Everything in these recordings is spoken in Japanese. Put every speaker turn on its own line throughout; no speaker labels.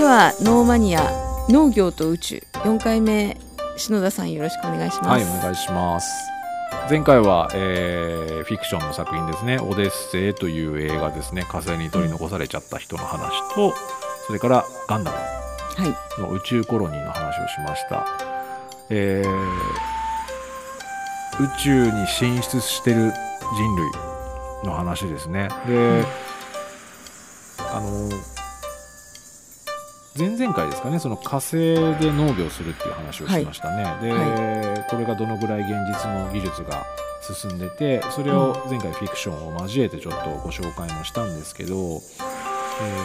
ではノーマニア農業と宇宙。4回目篠田さんよろしくお願いします。
はいお願いします。前回は、えー、フィクションの作品ですね「オデッセイ」という映画ですね。火星に取り残されちゃった人の話とそれからガンダム
はい
の宇宙コロニーの話をしました、えー宇宙に進出してる人類の話ですね。で、
うん
あの前々回ですかねその火星で農業するっていう話をしましたね、で、
は
これがどのぐらい現実の技術が進んでてそれを前回フィクションを交えてちょっとご紹介もしたんですけど、えー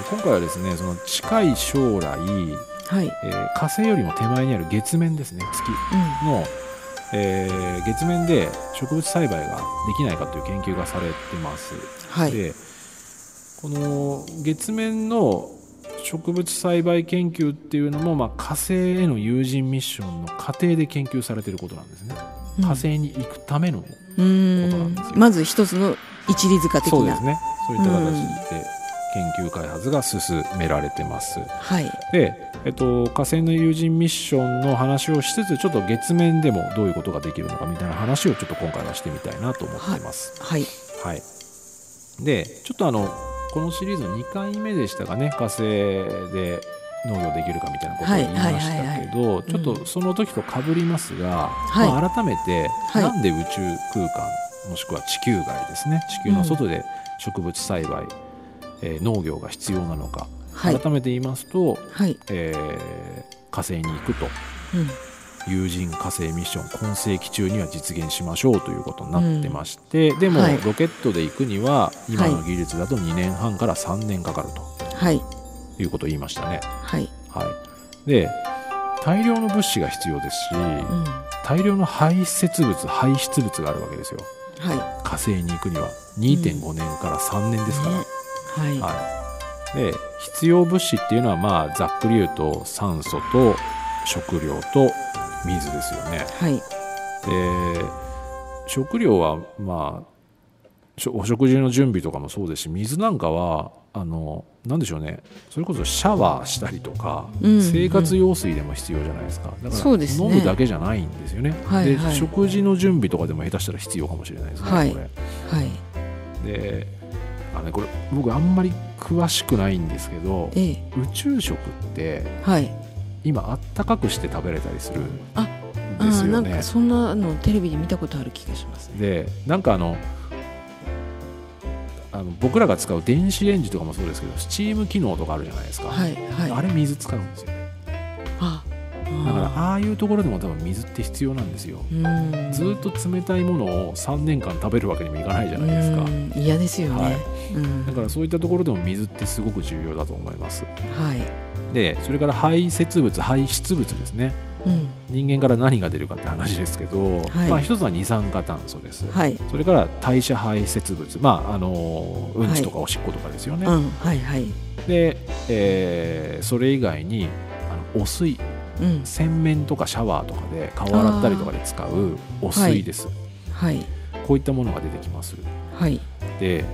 今回はですねその近い将来、
はい。
えー火星よりも手前にある月面ですね月
う
の、えー月面で植物栽培ができないかという研究がされてます。
んはい。
でこの月面の植物栽培研究っていうのも、まあ、火星への有人ミッションの過程で研究されていることなんですね。火星に行くための、
う
ことなんですよ。
ん。まず一つの一里塚的な。
そうですね。そういった形で研究開発が進められてます。
はい。
で、えっと、火星の有人ミッションの話をしつつちょっと月面でもどういうことができるのかみたいな話をちょっと今回はしてみたいなと思っています。
はい。
はい、でちょっとあのこのシリーズの2回目でしたかね。火星で農業できるかみたいなことを言いましたけどちょっとその時と被りますが、
はい。
まあ、改めて
はい。
なんで宇宙空間もしくは地球外ですね。地球の外で植物栽培、えー農業が必要なのか、
はい。
改めて言いますと、
はい。
えー火星に行くと。
うん
有人火星ミッション今世紀中には実現しましょうということになってまして、でも、
はい。
ロケットで行くには今の技術だと2年半から3年かかる
はい。
ということを言いましたね。
はい。
はい、で大量の物資が必要ですし、
うん。
大量の排泄物排出物があるわけですよ。
は
火星に行くには。2.5年から3年ですから。
ね。はい。
はい、で必要物資っていうのはまあざっくり言うと酸素と食料と水ですよね。
はい。
で食料はまあお食事の準備とかもそうですし水なんかはあのなんでしょうね。それこそシャワーしたりとか、
うん
生活用水でも必要じゃないですか。だから
そうですね。
飲むだけじゃないんですよね。
はいはい。
で食事の準備とかでも下手したら必要かもしれないですね、
はい
これ。
はい。
であのねこれ僕あんまり詳しくないんですけど
ええ。
宇宙食って
はい
今あったかくして食べれたりするんですよね。
ーなんかそんなのテレビで見たことある気がします。ね
でなんかあのあの僕らが使う電子レンジとかもそうですけどスチーム機能とかあるじゃないですか、
はいはい。
あれ水使うんですよね。
あ
だからああいうところでも多分水って必要なんですよ。
うん。
ずーっと冷たいものを3年間食べるわけにもいかないじゃないですか。
うん嫌ですよね、
はい。
うん。
だからそういったところでも水ってすごく重要だと思います。
はい、
でそれから排泄物排出物ですね。
うん、
人間から何が出るかって話ですけど、
はい。
まあ、一つは二酸化炭素です、
はい。
それから代謝排泄物、まあ、あのうんちとかおしっことかですよね、
うんはいはい。
で、えーそれ以外にあのお水。
うん。
洗面とかシャワーとかで顔洗ったりとかで使うお水です、
はい。
こういったものが出てきます。
はい。
で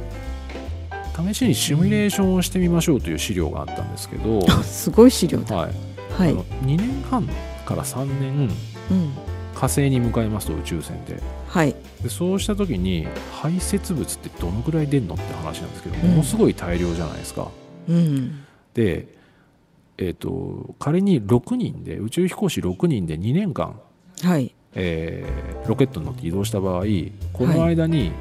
試しにシミュレーションをしてみましょうという資料があったんですけど、
あすごい資料だ。
はい。
はい。
あの2年半から3年
うん。
火星に向かいますと宇宙船で。
はい。
でそうした時に排泄物ってどのくらい出るのって話なんですけど
うん。
ものすごい大量じゃないですか。
うん。
で、えー、と仮に6人で宇宙飛行士6人で2年間、
はい。
えーロケットに乗って移動した場合この間に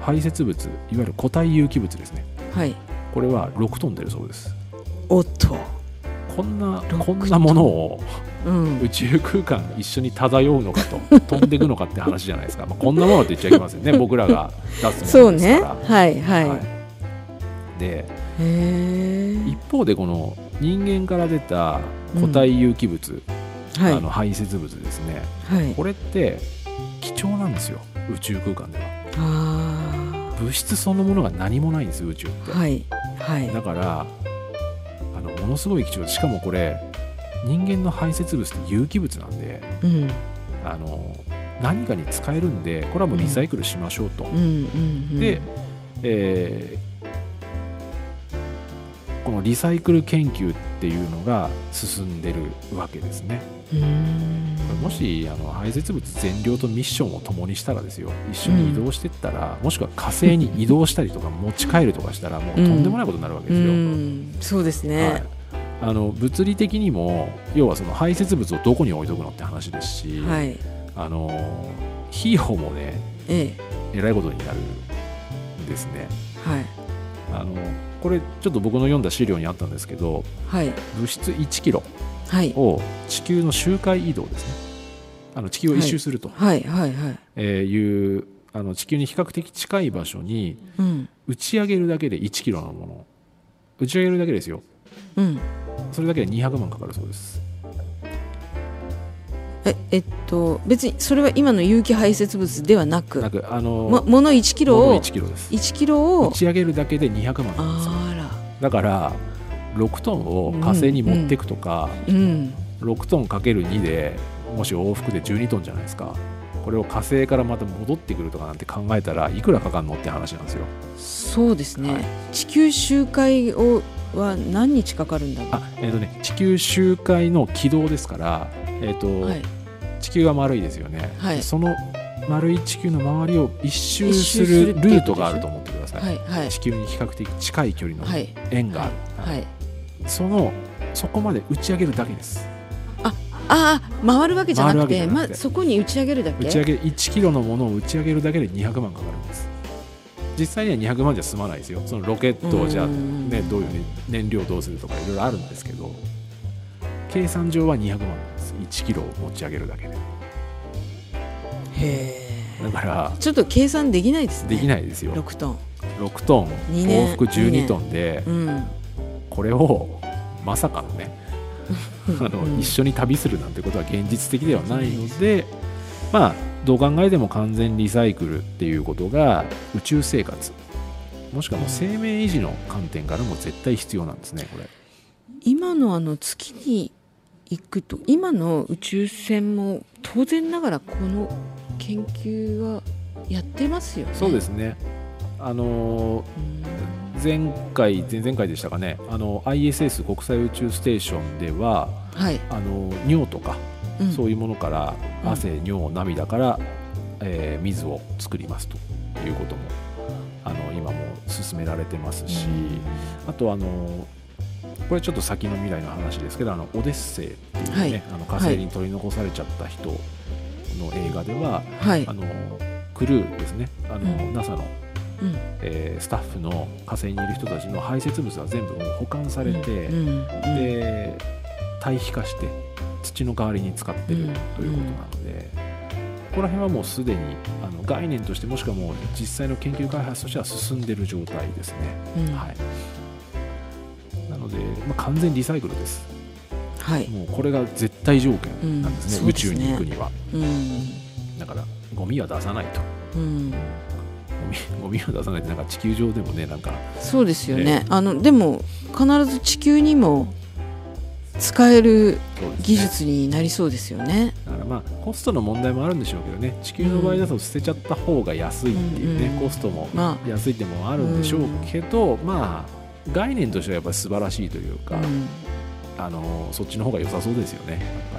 排泄物、い、わゆる固体有機物ですね
はい。
これは6トン出るそうです。
おっと。
こんな
6
こんなものを
うん。
宇宙空間一緒に漂うのかと 飛んでいくのかって話じゃないですか、まあ、こんなものって言っちゃいけませんね。僕らが出す
そうね
ものですから。
はいはい、
はい。で一方でこの人間から出た固体有機物、
はい。
あの排泄物ですね。
はい。
これって貴重なんですよ。宇宙空間では。
あ
物質そのものが何もないんです宇宙って、
あはいはい。
だからあのものすごい貴重しかもこれ人間の排泄物って有機物なんで
うん。
あの何かに使えるんでこれはもうリサイクルしましょうと、で、えーこのリサイクル研究っていうのが進んでるわけですね。もしあの排泄物全量とミッションを共にしたらですよ。一緒に移動していったら、もしくは火星に移動したりとか持ち帰るとかしたらもうとんでもないことになるわけ
う
ですよ。
ん。そうですね、
はい、あの物理的にも要はその排泄物をどこに置いとくのって話ですし、
はい、
あの費用もね
え
え。らいことになるんですね。
えはい。
あのこれちょっと僕の読んだ資料にあったんですけど
はい。
物質1キロ。
はい
を地球の周回移動ですね。あの地球を一周すると、
はい。はい。はい。
えーいうあの地球に比較的近い場所に
うん。
打ち上げるだけで1キロのもの。打ち上げるだけですよ。
うん。
それだけで200万かかるそうです。
ええっと別にそれは今の有機排泄物ではなく
なんかあの
ももの1キロ
物
を
1キロです。
1キロを
打ち上げるだけで200万なんですよ。だから6トンを火星に持っていくとか、
うん
6トンかける2でもし往復で12トンじゃないですか。これを火星からまた戻ってくるとかなんて考えたらいくらかかるのって話なんですよ。
そうですね、
はい。
地球周回をは何日かかるんだ
あえっ、とね地球周回の軌道ですからえっ、と、
はい。
地球が丸いですよね、
はい。
その丸い地球の周りを一周
一
す
る
るルートがあると思ってください、
はいはい。
地球に比較的近い距離の
はい。
円がある、
はい
そのそこまで打ち上げるだけです。
ああ回るわけじゃなくてまそこに打ち上げるだけ？
打ち上げ1キロのものを打ち上げるだけで200万かかるんです。実際には200万じゃ済まないですよ。そのロケットをじゃあ、
うん。
ね、どういう、ね、燃料どうするとかいろいろあるんですけど。計算上は200万なんです。1キロを持ち上げるだけで。
へ
だから
えちょっと計算できないですね。
できないですよ。
6トン。
6トン。往復12トンで。
うん
これをまさかのね あの、
うん。
一緒に旅するなんてことは現実的ではないのでまあどう考えても完全リサイクルっていうことが宇宙生活もしくはもう生命維持の観点からも絶対必要なんですねこれ。
今のあの月に行くと今の宇宙船も当然ながらこの研究はやってますよね。
そうですね。あの
うん
前回前々回でしたかね。あの ISS 国際宇宙ステーションでは
はい、
あの尿とか
うん。
そういうものから
うん。
汗、尿、涙から、えー水を作りますと。いうこともあの今も進められてますし、あとあのこれちょっと先の未来の話ですけどあのオデッセイっていうね、
はい。
あの火星に取り残されちゃった人の映画では、
はい。
あのクルーですね。あの、
うん。
NASA の、
うん。
えースタッフの火星にいる人たちの排泄物は全部もう保管されて、
うん。うん。
で堆肥化して土の代わりに使ってる
うん
ということなので、ここら辺はもうすでにあの概念としてもしくはもう実際の研究開発としては進んでる状態ですね、
うん。
はい、なので、まあ、完全リサイクルです。
はい。
もうこれが絶対条件なんですね,、
うん。
宇宙に行くには。
うん。
だからゴミは出さないと。
うん
ゴミ ゴミは出さないとなんか地球上でもねなんか
そうですよね。あのでも必ず地球にも使える技術になりそうですよね。
だからまあコストの問題もあるんでしょうけどね。地球の場合だと捨てちゃった方が安いっていうね、
うんうん
コストも
ま
安いってもあるんでしょうけど、まあ概念としてはやっぱり素晴らしいというか、
あうん。
あのそっちの方が良さそうですよねやっぱ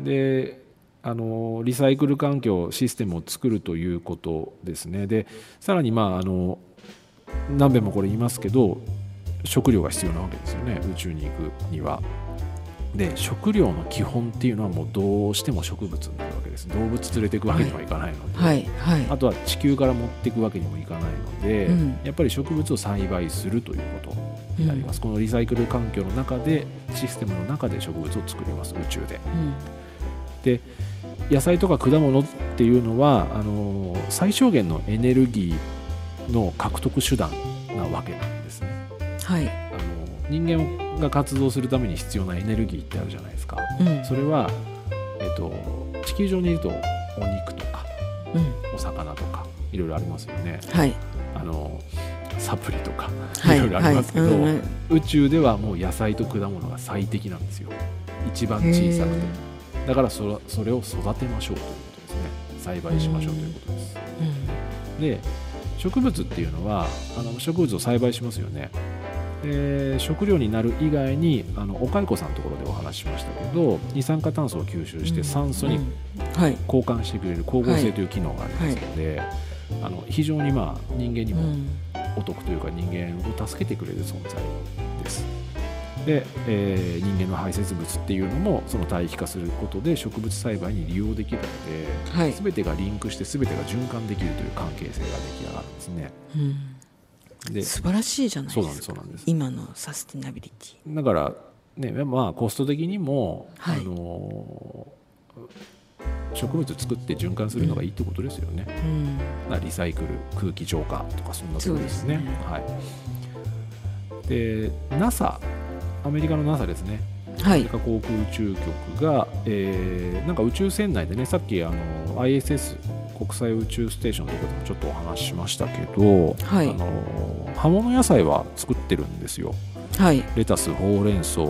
うん。
り。であのリサイクル環境システムを作るということですね。でさらにまああの何べんもこれ言いますけど食料が必要なわけですよね。宇宙に行くには。で食料の基本っていうのはもうどうしても植物になるわけです。動物連れていくわけにはいかないので、
はいはい
あとは地球から持っていくわけにもいかないので、
うん。
やっぱり植物を栽培するということになります、このリサイクル環境の中でシステムの中で植物を作ります。宇宙で。
うん。
で野菜とか果物っていうのはあの最小限のエネルギーの獲得手段なわけなんですね。
はい。
あの人間が活動するために必要なエネルギーってあるじゃないですか。
うん。
それは、えっと、地球上にいるとお肉とか
うん。
お魚とかいろいろありますよね。
はい。
あのサプリとか
はい。い
ろいろありますけど、宇宙ではもう野菜と果物が最適なんですよ。一番
うん
小さくて。
へ
だからそれそれを育てましょうということですね。栽培しましょうということです。
ーうん。
で植物っていうのはあの植物を栽培しますよね。で食料になる以外にあのお蚕さんのところでお話ししましたけど二酸化炭素を吸収して酸素に交換してくれる光合成という機能がありますので、あの非常にまあ人間にも
うん。
お得というか人間を助けてくれる存在です。で、えー人間の排泄物っていうのもその堆肥化することで植物栽培に利用できるので、
はい。
全てがリンクして全てが循環できるという関係性が出来上がるんですね。
うん。
で
素晴らしいじゃない
そうなん
ですか今のサステナビリティ。
だからねまあコスト的にも、
はい。
あの植物作って循環するのがいいってことですよね。
うん。
まあリサイクル空気浄化とかそんなところですね。
すね。
はい、で NASA アメリカの NASA ですね。
はい。
アメリカ航空宇宙局が、えーなんか宇宙船内でねさっきあの ISS 国際宇宙ステーションのところでもちょっとお話ししましたけど、
はい。
あの葉物野菜は作ってるんですよ。
はい。
レタスほうれん草、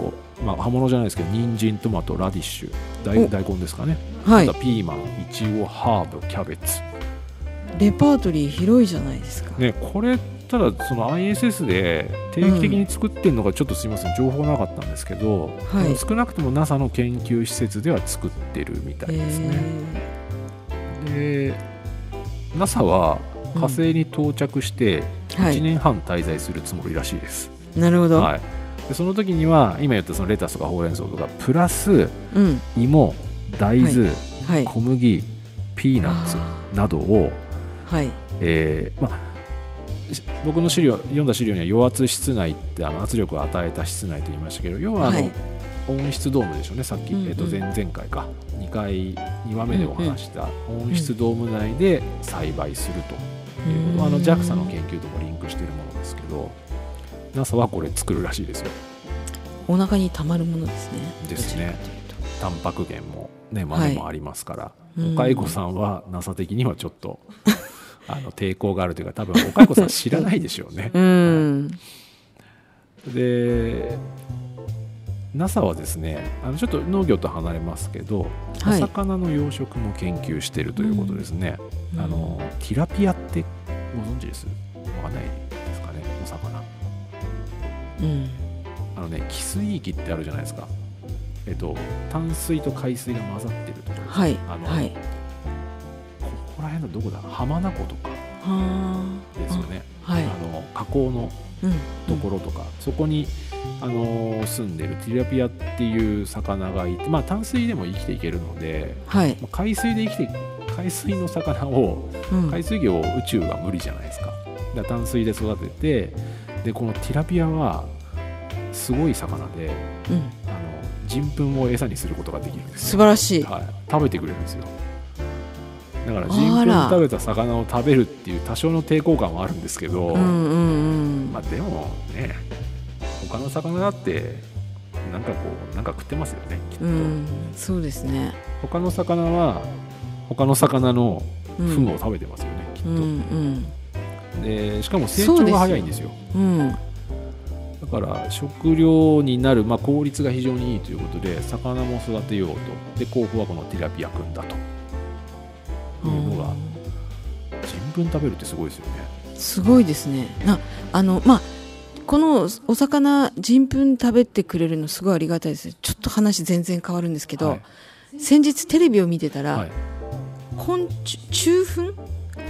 まあ、葉物じゃないですけど人参トマトラディッシュ大
お。
大根ですかね、
はい。
ピーマンいちごハーブキャベツ。
レパートリー広いじゃないですか。
ね、これただその ISS で定期的に作ってるのがちょっとすみません、情報なかったんですけど、
はい。
少なくとも NASA の研究施設では作ってるみたいですね。で NASA は火星に到着して1
はい。
年半滞在するつもりらしいです。
なるほど、
はい。でその時には今言ったそのレタスとかほうれん草とかプラス
うん。
芋大豆、
はい。
小麦ピーナッツなどを
はい。
えーまあ、し僕の資料読んだ資料には余圧室内ってあの圧力を与えた室内と言いましたけど要はあの、
はい。
温室ドームでしょうねさっき、
うんうん。
えー、と前前回か2回2話目でお話した温室ドーム内で栽培するということ、あの JAXA の研究ともリンクしているものですけど NASA はこれ作るらしいですよ。
お腹にたまるものですね。
ですね。タンパク源もね豆もありますから、
うん。
お蚕さんは NASA 的にはちょっとあの抵抗があるというか多分お蚕さん知らないでしょうね。
とうん。
で NASA はですねあのちょっと農業と離れますけど、
はい。
お魚の養殖も研究しているということですね、
うん。
あのティラピアってご存知です？わかんないですかね？お魚。
うん。
あのね汽水域ってあるじゃないですか。えっと淡水と海水が混ざってるところ
はい。
あの、
はい
辺のどこだ？浜名湖とか
は
ですよね、
あはい。
あの河口の
うん
ところとか、そこに、あのー住んでるティラピアっていう魚がいて、まあ、淡水でも生きていけるので、
はい。
まあ海水で生きて海水の魚を
うん。
海水魚を宇宙は無理じゃないですか。だから淡水で育ててでこのティラピアはすごい魚で
うん。
あの人糞を餌にすることができるんです
素
よ、
晴らしい。
はい、食べてくれるんですよだから
あ
人
ら
糞食べた魚を食べるっていう多少の抵抗感はあるんですけど、
うんうんうん。
まあでもね他の魚だってなんかこうなんか食ってますよねきっと、
うん。そうですね。
他の魚は他の魚の
うん。
糞を食べてますよね、きっと、
うんうん。
でしかも成長が早いんですよ。
うん。
だから食料になる、まあ、効率が非常にいいということで魚も育てようと。で候補はこのティラピア君だと人糞食べるってすごいですよね。
すごいですね。なあのまあこのお魚人糞食べてくれるのすごいありがたいです。ちょっと話全然変わるんですけど、
はい。
先日テレビを見てたら、
はい。
昆虫虫糞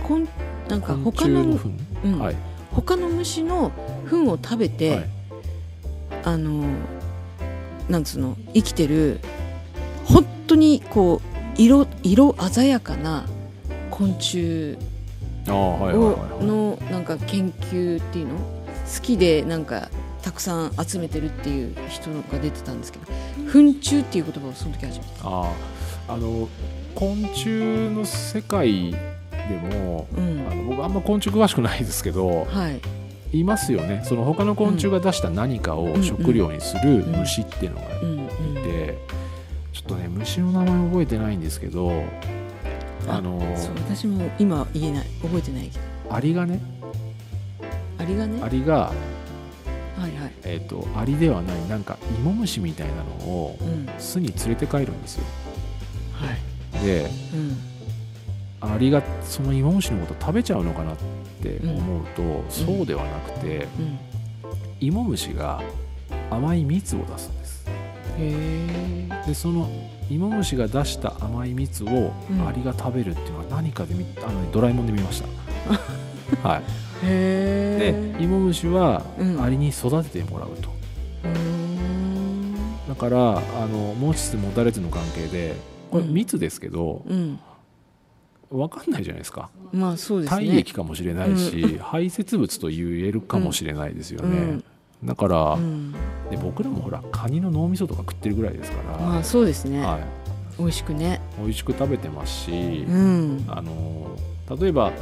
昆なんか
昆
他の
虫の糞、
うん。
はい。
他の虫の糞を食べて、
はい。
あのなんつうの？生きてる本当にこう色色鮮やかな昆虫のなんか研究っていうの？好きでなんかたくさん集めてるっていう人が出てたんですけど糞虫っていう言葉をその時初めて。
あああの昆虫の世界でも
うん。
あの僕あんま昆虫詳しくないですけど
はい。
いますよね。その他の昆虫が出した何かを食料にする虫っていうのがいてちょっとね虫の名前覚えてないんですけどあの
そう私も今言えない覚えてないけど。
アリがね。
アリがね？
アリが、
はいはい。
えー、とアリではないなんか芋虫みたいなのを
うん。
巣に連れて帰るんですよ。
はい。
で
うん。
アリがその芋虫のこと食べちゃうのかなって思うと、そうではなくて
うん。
芋虫が甘い蜜を出すんです。
へえ
でその芋虫が出した甘い蜜を
うん。
アリが食べるっていうのは何かで見あの、ね、ドラえもんで見ました。はい。
へ
で芋虫は
うん。
アリに育ててもらうと、
うー。ん
だからあの持ちつ持たれつの関係でこれ
うん。
蜜ですけど、
うん。
分かんないじゃないですか。
まあそうですね。
体液かもしれないし、排泄物と言えるかもしれないですよね、
うん
だから、
うん。
で僕らもほらカニの脳みそとか食ってるぐらいですから、
まあそうですね、
はい、
美味しくね。
美味しく食べてますし、
うん。
あの例えば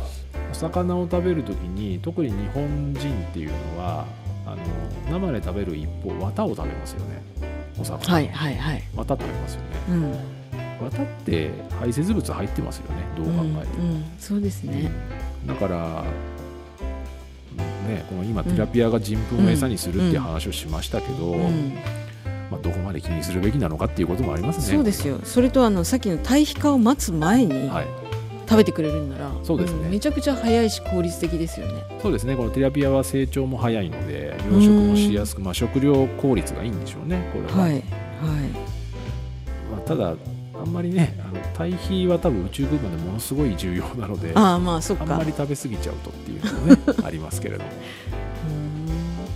お魚を食べる時に特に日本人っていうのはあの生で食べる一方綿を食べますよね。お魚、
はいはいはい。
綿食べますよね。
うん。
綿って排泄物入ってますよね。どう考えても、
うんうん。そうですね。
だからねこの今ティラピアが人糞を餌にするっていう話をしましたけど、
うん。
まあ、どこまで気にするべきなのかっていうこともありますね。
そうですよ。それとあのさっきの堆肥化を待つ前に
はい。
食べてくれるんなら、
そうですね。
んめちゃくちゃ早いし効率的ですよね。
そうですね。このティラピアは成長も早いので養殖もしやすく、まあ、食料効率がいいんでしょうねこれは、
はいはい。
まあ、ただあんまりねあの堆肥は多分宇宙空間でものすごい重要なので
ああまあそっか。
あんまり食べ過ぎちゃうとのもね ありますけれども。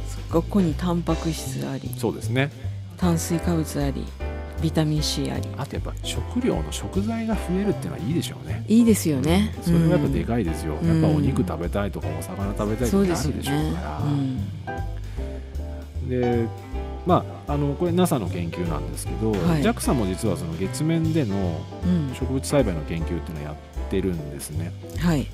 そっかここにタンパク質あり。
そうですね。
炭水化物あり。ビタミン C あり。
あとやっぱ食料の食材が増えるっていうのはいいでしょうね。
いいですよね。
それはやっぱで
い
かいですよ、
うん。
やっぱお肉食べたいとかお魚食べたいとかあ
そうですよ
るでしょう
ね
から、
うん。
でまああのこれ NASA の研究なんですけど、
はい。
JAXA も実はその月面での
うん。
植物栽培の研究っていうのをやってるんですね。
はい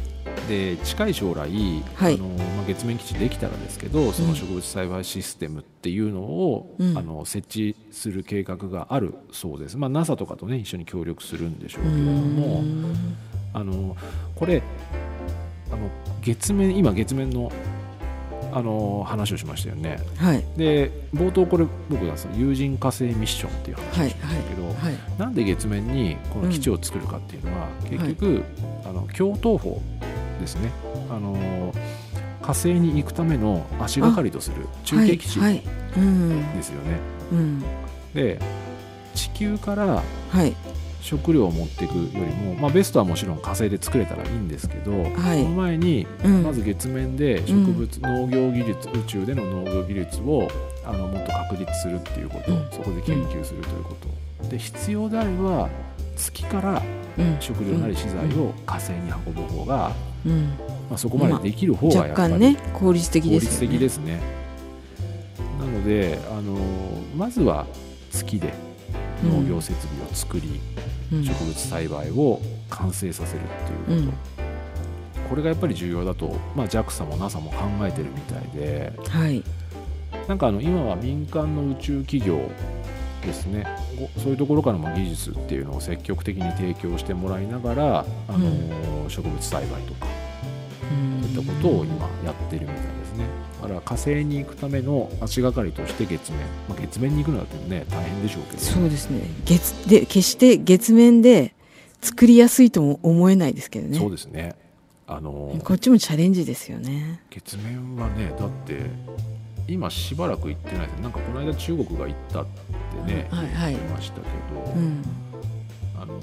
で近い将来、
はい。
あのまあ、月面基地できたらですけどその植物栽培システムっていうのを、
うん。
あの設置する計画があるそうです、まあ、NASA とかとね一緒に協力するんでしょうけれども、
うん。
あのこれあの月面今月面のあの話をしましたよね。
はい。
で冒頭これ僕がその有人火星ミッションっていう話をしましたけど、
はい。
なんで月面にこの基地を作るかっていうのは、結局、あの共闘法ですね。あの火星に行くための足がかりとする中継基地ですよね、
うん。
で地球から
はい。
食料を持っていくよりも、まあ、ベストはもちろん火星で作れたらいいんですけど、
はい。
その前に
うん。
まず月面で植物、農業技術宇宙での農業技術をあのもっと確立するっていうこと、
うん。
そこで研究するということ、で必要であれば月から
うん。
食料なり資材を火星に運ぶ方が、
うん。
まあ、そこまでできる方が
若
やっぱり
干ね効率的ですよね。
的ですね。なのであのまずは月で農業設備を作り、
うん。
植物栽培を完成させるっていうこと、これがやっぱり重要だと、まあ、JAXA も NASA も考えてるみたいで。
はい。
なんかあの今は民間の宇宙企業ですね。ごそういうところからも技術っていうのを積極的に提供してもらいながら、あの植物栽培とか
うん。
そういったことを今やってるみたいですね。だから火星に行くための足がかりとして月面、まあ、月面に行くのだってね大変でしょうけど
そうですね。月で決して月面で作りやすいとも思えないですけどね。
そうですね。あの
こっちもチャレンジですよね。
月面はねだって今しばらく行ってないです。なんかこの間中国が行ったってね、
はいはい
言ってましたけど、
うん。
あの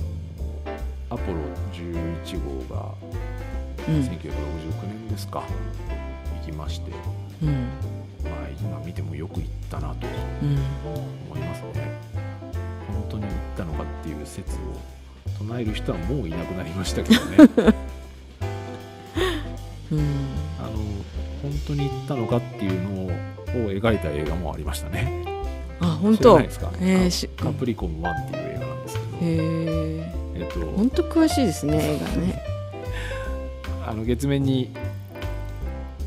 アポロ11号が
うん。
1969年ですか、行きまして、
うん。
まあ、今見てもよく行ったなと
うん。
思いますね。本当に行ったのかっていう説を唱える人はもういなくなりましたけどね。
うん
当に行ったのかっていうのをを描いた映画もありましたね。
あ本当。
ですか
えーし
カプリコン1っていう映画なんですけど、
へえ
えっと、
本当詳しいですね映画ね。
あの月面に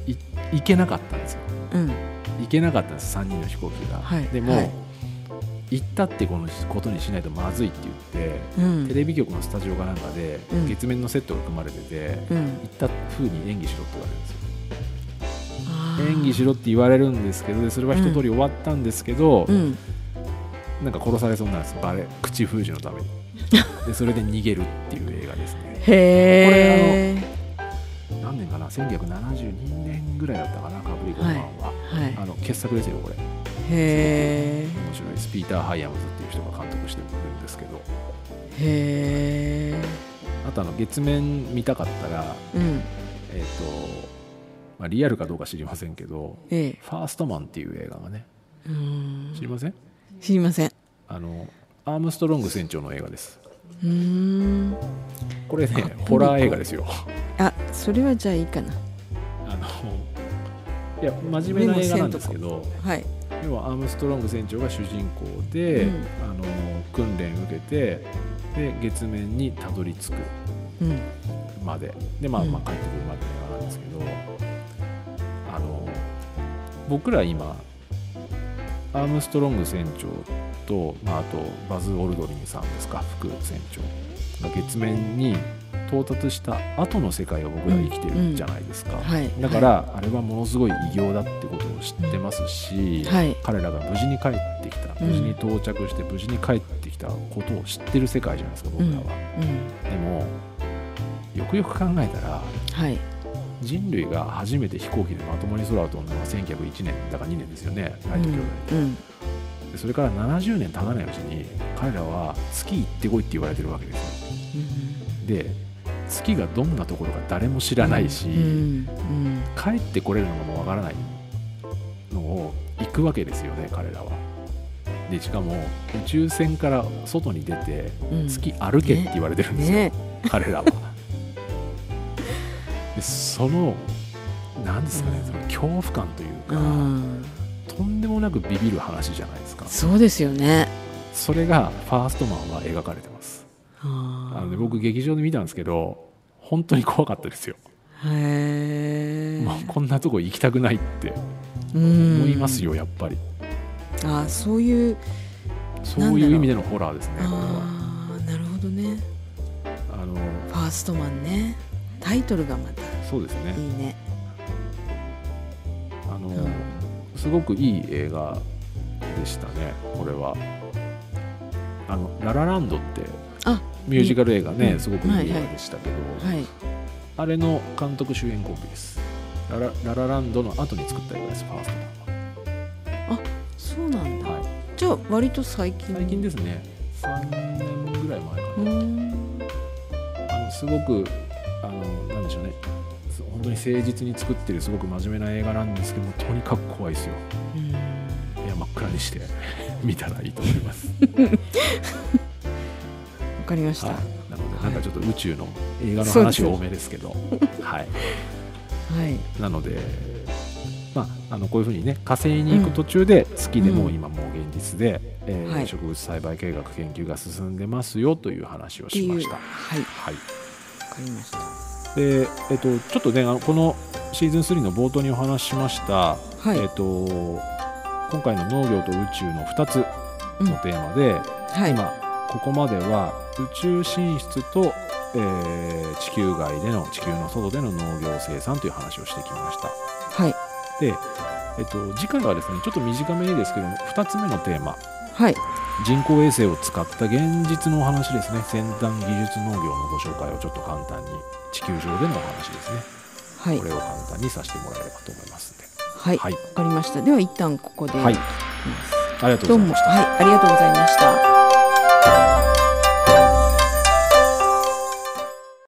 い行けなかったんですよ。
うん。
行けなかったんです3人の飛行機が、
はい
でも、
はい。
行ったってこのことにしないとまずいって言って、
うん。
テレビ局のスタジオかなんかで、
うん。
月面のセットが組まれてて、
うん。
行った風に演技しろって言われるんですよ演技しろって言われるんですけどでそれは一通り終わったんですけど、
うん。
なんか殺されそうなんですバレ口封じのために。でそれで逃げるっていう映画ですね。
へえ
何年かな？1972年ぐらいだったかな？カプリコン1は、
はいは
あの傑作ですよこれ。
へえ
面白い。ですピーター・ハイアムズっていう人が監督してるんですけど。
へえ
あとあの月面見たかったら
うん。
えっ、と、まあ、リアルかどうか知りませんけど
ええ「
ファーストマン」っていう映画がね
うん。
知りません？
知りません。
あのアームストロング船長の映画です。
うーん。
これね
あ
ホラー映画ですよ。
あそれはじゃあいいかな。
あのいや真面目な映画なんですけど
はい。
要はアームストロング船長が主人公で、
うん。
あの訓練受けてで月面にたどり着く
うん。
まで。で、まあ、
うん。
まあ帰ってくるまでの映画なんですけど、僕ら今アームストロング船長と、まあ、あとバズ・オルドリンさんですか副船長が月面に到達した後の世界を僕ら生きてるじゃないですか、
はい。
だから、あれはものすごい偉業だってことを知ってますし、
はい。
彼らが無事に帰ってきた
うん。
無事に到着して無事に帰ってきたことを知ってる世界じゃないですか僕らは、
うん。
でもよくよく考えたら
はい
人類が初めて飛行機でまともに空を飛んだのは1901年だから2年ですよねライト兄弟で,、
うん。
でそれから70年経たないうちに彼らは月行ってこいって言われてるわけですよ。で月がどんなところか誰も知らないし、
うんうん。
帰ってこれるのもわからないのを行くわけですよね彼らは。でしかも宇宙船から外に出て
うん。
月歩けって言われてるんですよ、
ね。
彼らは。で その何ですかねその恐怖感というか、
うん。
とんでもなくビビる話じゃないですか。
そうですよね。
それがファーストマンは描かれてます。
あ
あの、ね、僕劇場で見たんですけど本当に怖かったですよ、
へえ
まあ、こんなとこ行きたくないって
思
思いますよやっぱり。
あそういう
そういう意味でのホラーですねこれは。
ああなるほどね。
あの
ファーストマンね。タイトルがまた
そうですね。
いいね。
あの
うん。
すごくいい映画でしたねこれは。あのララランドって
あ
ミュージカル映画ね、
うん。
すごくいい映
はいはい
画でしたけど、
はい
あれの監督主演コンビです。ララララランドの後に作った映画ですファース
そうなんだ。
は、はい、
じゃあ割と最近。
最近ですね。3年ぐらい前かな、あのすごくあのなんでしょうね当に誠実に作ってるすごく真面目な映画なんですけどもとにかく怖いですよ。
うん。
部屋真っ暗にして 見たらいいと思います。
わかりました。
はい。
は、
なのでなんかちょっと宇宙の映画の話多めですけど、はい、
い。
なので、まあ、あのこういうふうにね火星に行く途中で月でも
うん。
今もう現実で、えー
はい。
植物栽培計画研究が進んでますよという話をしました。
はいわ
はい。
かりました
でえっと、ちょっとねあのこのシーズン3の冒頭にお話ししました、
はい。
えっと、今回の農業と宇宙の2つのテーマで、
はい。
今ここまでは宇宙進出と、えー地球外での地球の外での農業生産という話をしてきました。
はい。
で、えっと、次回はですねちょっと短めにですけども2つ目のテーマ。
はい
人工衛星を使った現実のお話ですね。先端技術農業のご紹介をちょっと簡単に地球上でのお話ですね。
はい。
これを簡単にさせてもらえればと思いますの
はい。わ
はい。
かりました。では一旦ここで。
はい。ありがとうございました。
はい。ありがとうございました